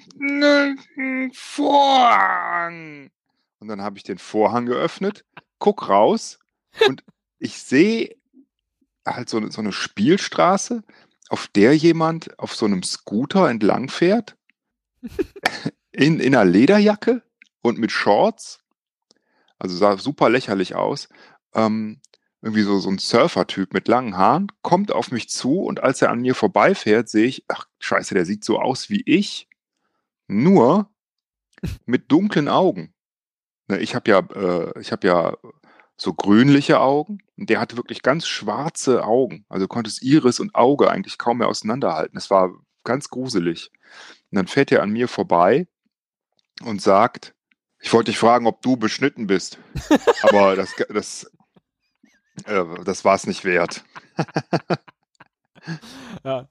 Öffnen Vorhang. Und dann habe ich den Vorhang geöffnet, guck raus und ich sehe halt so eine, so eine Spielstraße, auf der jemand auf so einem Scooter entlang fährt, in, in einer Lederjacke und mit Shorts also sah super lächerlich aus. Ähm, irgendwie so, so ein Surfer-Typ mit langen Haaren, kommt auf mich zu und als er an mir vorbeifährt, sehe ich, ach scheiße, der sieht so aus wie ich, nur mit dunklen Augen. Ne, ich habe ja, äh, ich habe ja so grünliche Augen und der hatte wirklich ganz schwarze Augen. Also konntest Iris und Auge eigentlich kaum mehr auseinanderhalten. Es war ganz gruselig. Und dann fährt er an mir vorbei und sagt, ich wollte dich fragen, ob du beschnitten bist. Aber das, das, äh, das war es nicht wert. ja.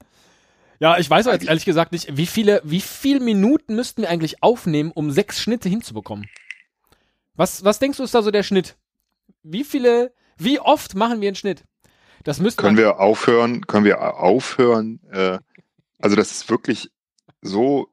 Ja, ich weiß jetzt ehrlich gesagt nicht, wie viele, wie viele Minuten müssten wir eigentlich aufnehmen, um sechs Schnitte hinzubekommen? Was, was denkst du, ist da so der Schnitt? Wie viele, wie oft machen wir einen Schnitt? Das müsste Können wir aufhören, können wir aufhören, äh, also das ist wirklich so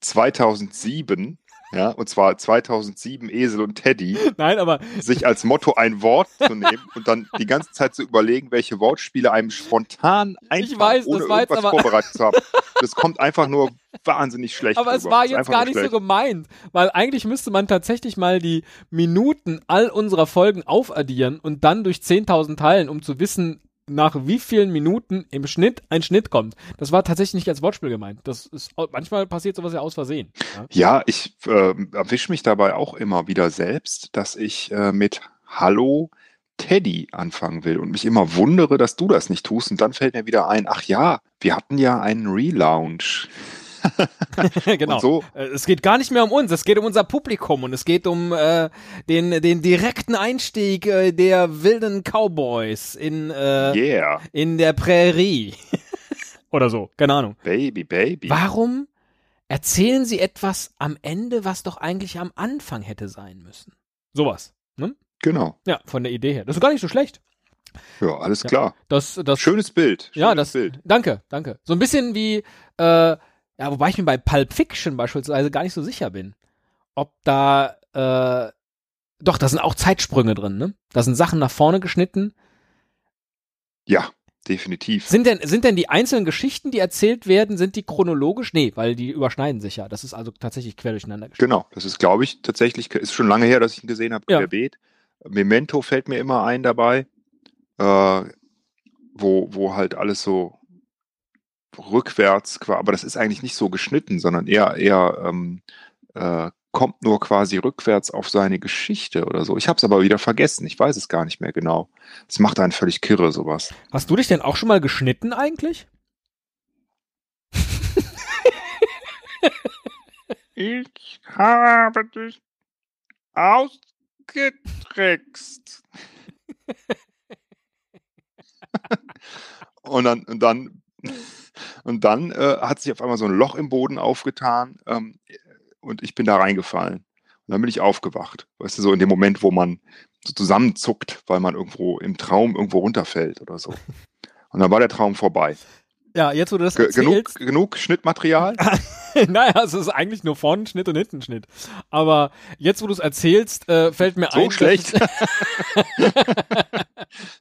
2007 ja, und zwar 2007 Esel und Teddy. Nein, aber sich als Motto ein Wort zu nehmen und dann die ganze Zeit zu überlegen, welche Wortspiele einem spontan einfach weiß, ohne irgendwas aber... vorbereitet zu haben. Das kommt einfach nur wahnsinnig schlecht. Aber rüber. es war jetzt gar nicht schlecht. so gemeint, weil eigentlich müsste man tatsächlich mal die Minuten all unserer Folgen aufaddieren und dann durch 10.000 teilen, um zu wissen, nach wie vielen Minuten im Schnitt ein Schnitt kommt. Das war tatsächlich nicht als Wortspiel gemeint. Das ist manchmal passiert sowas ja aus Versehen. Ja, ja ich äh, erwische mich dabei auch immer wieder selbst, dass ich äh, mit Hallo Teddy anfangen will und mich immer wundere, dass du das nicht tust. Und dann fällt mir wieder ein, ach ja, wir hatten ja einen Relaunch. genau. So. Äh, es geht gar nicht mehr um uns, es geht um unser Publikum und es geht um äh, den, den direkten Einstieg äh, der wilden Cowboys in, äh, yeah. in der Prärie. Oder so, keine Ahnung. Baby, baby. Warum erzählen sie etwas am Ende, was doch eigentlich am Anfang hätte sein müssen? Sowas, ne? Genau. Ja, von der Idee her. Das ist gar nicht so schlecht. Ja, alles klar. Ja, das, das, Schönes Bild. Schönes ja, das. Bild. Danke, danke. So ein bisschen wie äh, ja, wobei ich mir bei Pulp Fiction beispielsweise gar nicht so sicher bin, ob da, äh, doch, da sind auch Zeitsprünge drin, ne? Da sind Sachen nach vorne geschnitten. Ja, definitiv. Sind denn, sind denn die einzelnen Geschichten, die erzählt werden, sind die chronologisch? Nee, weil die überschneiden sich ja. Das ist also tatsächlich quer durcheinander geschnitten. Genau, das ist, glaube ich, tatsächlich, ist schon lange her, dass ich ihn gesehen habe, ja. querbeet. Memento fällt mir immer ein dabei, äh, wo, wo halt alles so rückwärts, aber das ist eigentlich nicht so geschnitten, sondern eher, eher ähm, äh, kommt nur quasi rückwärts auf seine Geschichte oder so. Ich habe es aber wieder vergessen, ich weiß es gar nicht mehr genau. Es macht einen völlig kirre, sowas. Hast du dich denn auch schon mal geschnitten eigentlich? ich habe dich ausgetrickst. und dann, und dann und dann äh, hat sich auf einmal so ein Loch im Boden aufgetan ähm, und ich bin da reingefallen. Und dann bin ich aufgewacht. Weißt du, so in dem Moment, wo man so zusammenzuckt, weil man irgendwo im Traum irgendwo runterfällt oder so. Und dann war der Traum vorbei. Ja, jetzt wo du das erzählst. Genug, genug Schnittmaterial? naja, es ist eigentlich nur vorne Schnitt und hinten Schnitt. Aber jetzt, wo du es erzählst, äh, fällt mir so ein. So schlecht. das,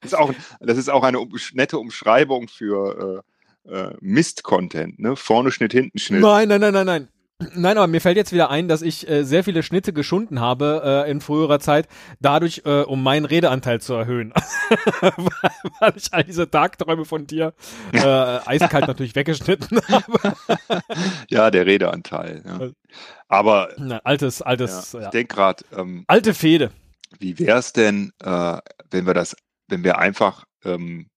ist auch, das ist auch eine um, nette Umschreibung für äh, äh, Mist-Content, ne? Vorne Schnitt, hinten Schnitt. Nein, nein, nein, nein, nein. Nein, aber mir fällt jetzt wieder ein, dass ich äh, sehr viele Schnitte geschunden habe äh, in früherer Zeit, dadurch, äh, um meinen Redeanteil zu erhöhen. Weil ich all diese Tagträume von dir äh, eiskalt natürlich weggeschnitten habe. ja, der Redeanteil. Ja. Aber Na, altes, altes. Ja, ich ja. denke gerade. Ähm, Alte Fehde. Wie wäre es denn, äh, wenn wir das, wenn wir einfach, ähm,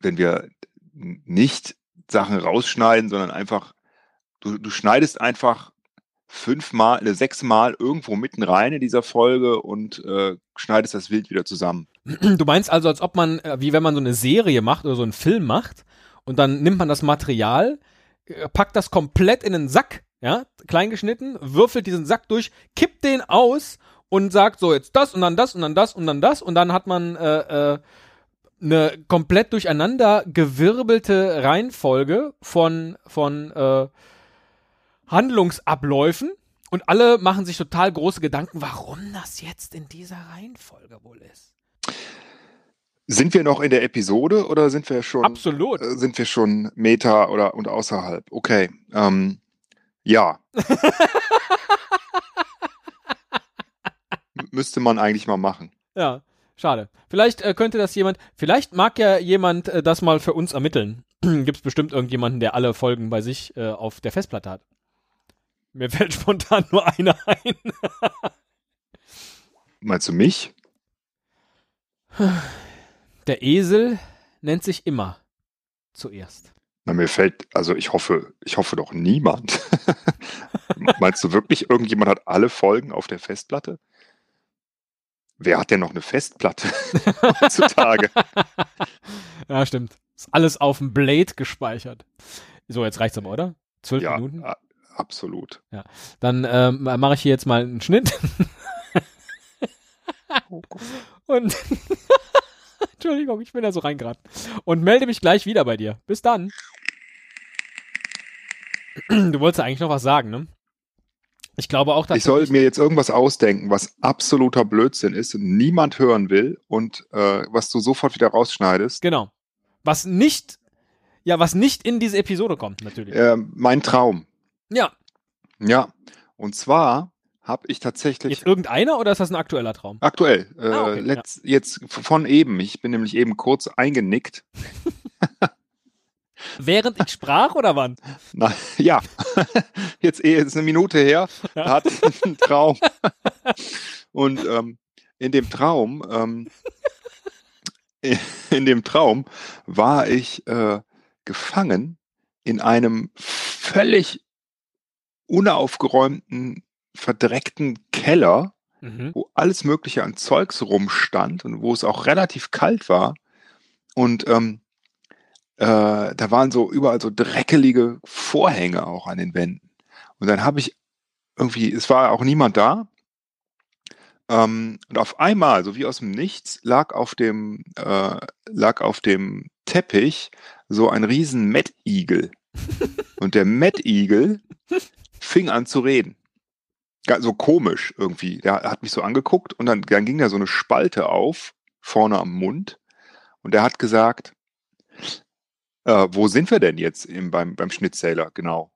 wenn wir nicht Sachen rausschneiden, sondern einfach du, du schneidest einfach fünfmal, sechsmal irgendwo mitten rein in dieser Folge und äh, schneidest das Wild wieder zusammen. Du meinst also, als ob man, äh, wie wenn man so eine Serie macht oder so einen Film macht und dann nimmt man das Material, äh, packt das komplett in einen Sack, ja, kleingeschnitten, würfelt diesen Sack durch, kippt den aus und sagt so jetzt das und dann das und dann das und dann das und dann hat man äh, äh, eine komplett durcheinander gewirbelte Reihenfolge von, von äh, Handlungsabläufen und alle machen sich total große Gedanken, warum das jetzt in dieser Reihenfolge wohl ist. Sind wir noch in der Episode oder sind wir schon Absolut. äh, sind wir schon Meta oder und außerhalb? Okay. Ähm, ja. Müsste man eigentlich mal machen. Ja, schade. Vielleicht äh, könnte das jemand, vielleicht mag ja jemand äh, das mal für uns ermitteln. Gibt es bestimmt irgendjemanden, der alle Folgen bei sich äh, auf der Festplatte hat. Mir fällt spontan nur einer ein. Meinst du mich? Der Esel nennt sich immer zuerst. Na, mir fällt, also ich hoffe, ich hoffe doch niemand. Meinst du wirklich, irgendjemand hat alle Folgen auf der Festplatte? Wer hat denn noch eine Festplatte heutzutage? Ja, stimmt. Ist alles auf dem Blade gespeichert. So, jetzt reicht's aber, oder? Zwölf ja, Minuten. absolut. Dann ähm, mache ich hier jetzt mal einen Schnitt. Und Entschuldigung, ich bin da so reingeraten. Und melde mich gleich wieder bei dir. Bis dann. Du wolltest ja eigentlich noch was sagen, ne? Ich glaube auch, dass Ich soll mir jetzt irgendwas ausdenken, was absoluter Blödsinn ist und niemand hören will und äh, was du sofort wieder rausschneidest. genau. Was nicht, ja, was nicht in diese Episode kommt, natürlich. Äh, mein Traum. Ja. Ja. Und zwar habe ich tatsächlich Jetzt irgendeiner oder ist das ein aktueller Traum? aktuell, äh, Ah, okay, letzt, jetzt von eben, ich bin nämlich eben kurz eingenickt. Während ich sprach oder wann? Na, ja, jetzt eh, ist eine Minute her, Ja. da hatte ich einen Traum. Und ähm, in dem Traum, ähm, in dem Traum war ich äh, gefangen in einem völlig unaufgeräumten, verdreckten Keller, Mhm. wo alles Mögliche an Zeugs rumstand und wo es auch relativ kalt war. Und ähm, äh, da waren so überall so dreckelige Vorhänge auch an den Wänden. Und dann habe ich irgendwie, es war auch niemand da. Ähm, und auf einmal, so wie aus dem Nichts, lag auf dem, äh, lag auf dem Teppich so ein riesen Mettigel. und der Mettigel fing an zu reden. So komisch irgendwie. Der hat mich so angeguckt und dann, dann ging da so eine Spalte auf, vorne am Mund. Und der hat gesagt, äh, wo sind wir denn jetzt im, beim, beim Schnittzähler? Genau.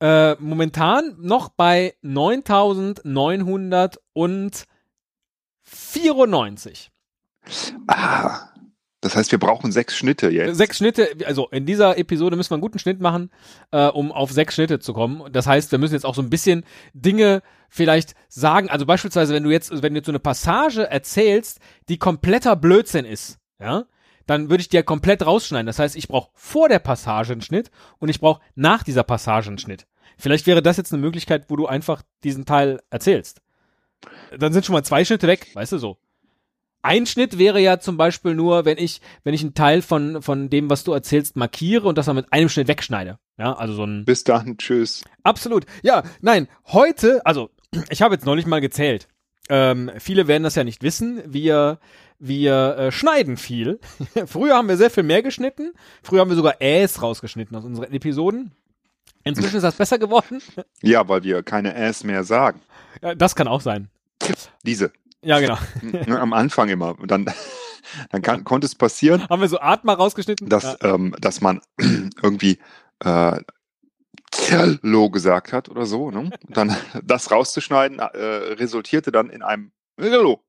Äh, momentan noch bei 9994. Ah, das heißt, wir brauchen sechs Schnitte jetzt. Sechs Schnitte, also in dieser Episode müssen wir einen guten Schnitt machen, äh, um auf sechs Schnitte zu kommen. Das heißt, wir müssen jetzt auch so ein bisschen Dinge vielleicht sagen. Also beispielsweise, wenn du jetzt, wenn du jetzt so eine Passage erzählst, die kompletter Blödsinn ist, ja, dann würde ich dir komplett rausschneiden. Das heißt, ich brauche vor der Passage einen Schnitt und ich brauche nach dieser Passage einen Schnitt. Vielleicht wäre das jetzt eine Möglichkeit, wo du einfach diesen Teil erzählst. Dann sind schon mal zwei Schnitte weg, weißt du so. Ein Schnitt wäre ja zum Beispiel nur, wenn ich, wenn ich einen Teil von, von dem, was du erzählst, markiere und das dann mit einem Schnitt wegschneide. Ja, also so ein. Bis dann, tschüss. Absolut. Ja, nein, heute, also, ich habe jetzt neulich mal gezählt. Ähm, viele werden das ja nicht wissen. Wir, wir äh, schneiden viel. Früher haben wir sehr viel mehr geschnitten. Früher haben wir sogar Äs rausgeschnitten aus unseren Episoden. Inzwischen ist das besser geworden. Ja, weil wir keine Ass mehr sagen. Ja, das kann auch sein. Diese. Ja, genau. Am Anfang immer. Und dann, dann kann, konnte es passieren, Haben wir so Atma rausgeschnitten? dass, ja. ähm, dass man irgendwie äh, Lo gesagt hat oder so. Ne? Und dann das rauszuschneiden, äh, resultierte dann in einem Lo.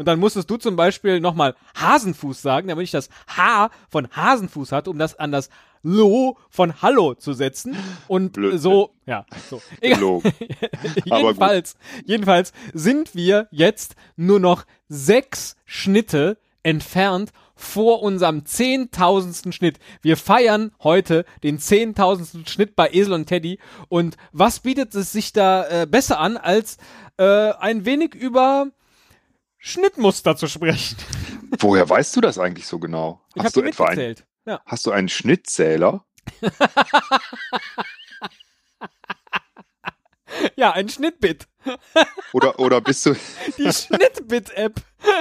Und dann musstest du zum Beispiel nochmal Hasenfuß sagen, damit ich das H von Hasenfuß hatte, um das an das Lo von Hallo zu setzen. Und Blödsinn. so, ja, so. Egal. Jedenfalls, jedenfalls sind wir jetzt nur noch sechs Schnitte entfernt vor unserem zehntausendsten Schnitt. Wir feiern heute den zehntausendsten Schnitt bei Esel und Teddy. Und was bietet es sich da äh, besser an, als äh, ein wenig über Schnittmuster zu sprechen? Woher weißt du das eigentlich so genau? Ich Hast du etwa einen, mitgezählt. Ja. hast du einen Schnittzähler? ja, ein Schnittbit. Oder, oder bist du, Die Schnittbit-App.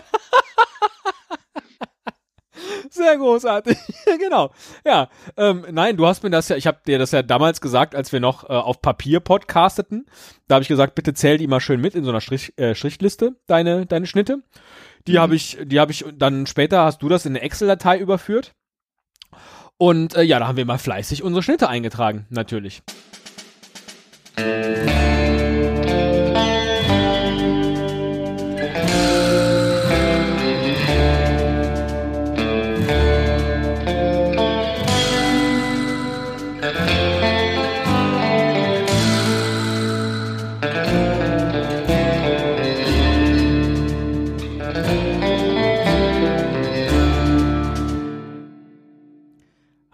großartig. genau. Ja, ähm, nein, du hast mir das ja, ich habe dir das ja damals gesagt, als wir noch äh, auf Papier podcasteten. Da habe ich gesagt, bitte zähl die mal schön mit in so einer Strich, äh, Strichliste, deine, deine Schnitte. Die mhm. habe ich, die habe ich dann später hast du das in eine Excel-Datei überführt. Und äh, ja, da haben wir mal fleißig unsere Schnitte eingetragen, natürlich.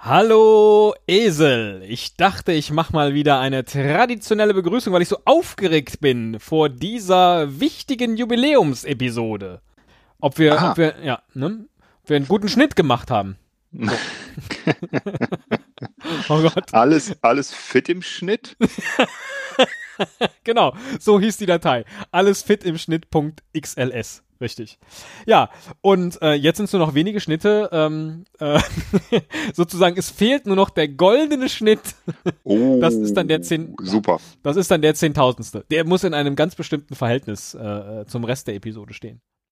Hallo Esel. Ich dachte, ich mach mal wieder eine traditionelle Begrüßung, weil ich so aufgeregt bin vor dieser wichtigen Jubiläumsepisode. Ob wir, ob wir, ja, ne, ob wir einen guten Schnitt gemacht haben. So. oh Gott. Alles, alles fit im Schnitt? genau, so hieß die Datei. Alles fit im Schnitt.xls. Richtig. Ja, und äh, jetzt sind es nur noch wenige Schnitte. Ähm, äh, sozusagen, es fehlt nur noch der goldene Schnitt. Oh, das ist dann der zehn. Super. Das ist dann der zehntausendste. Der muss in einem ganz bestimmten Verhältnis äh, zum Rest der Episode stehen.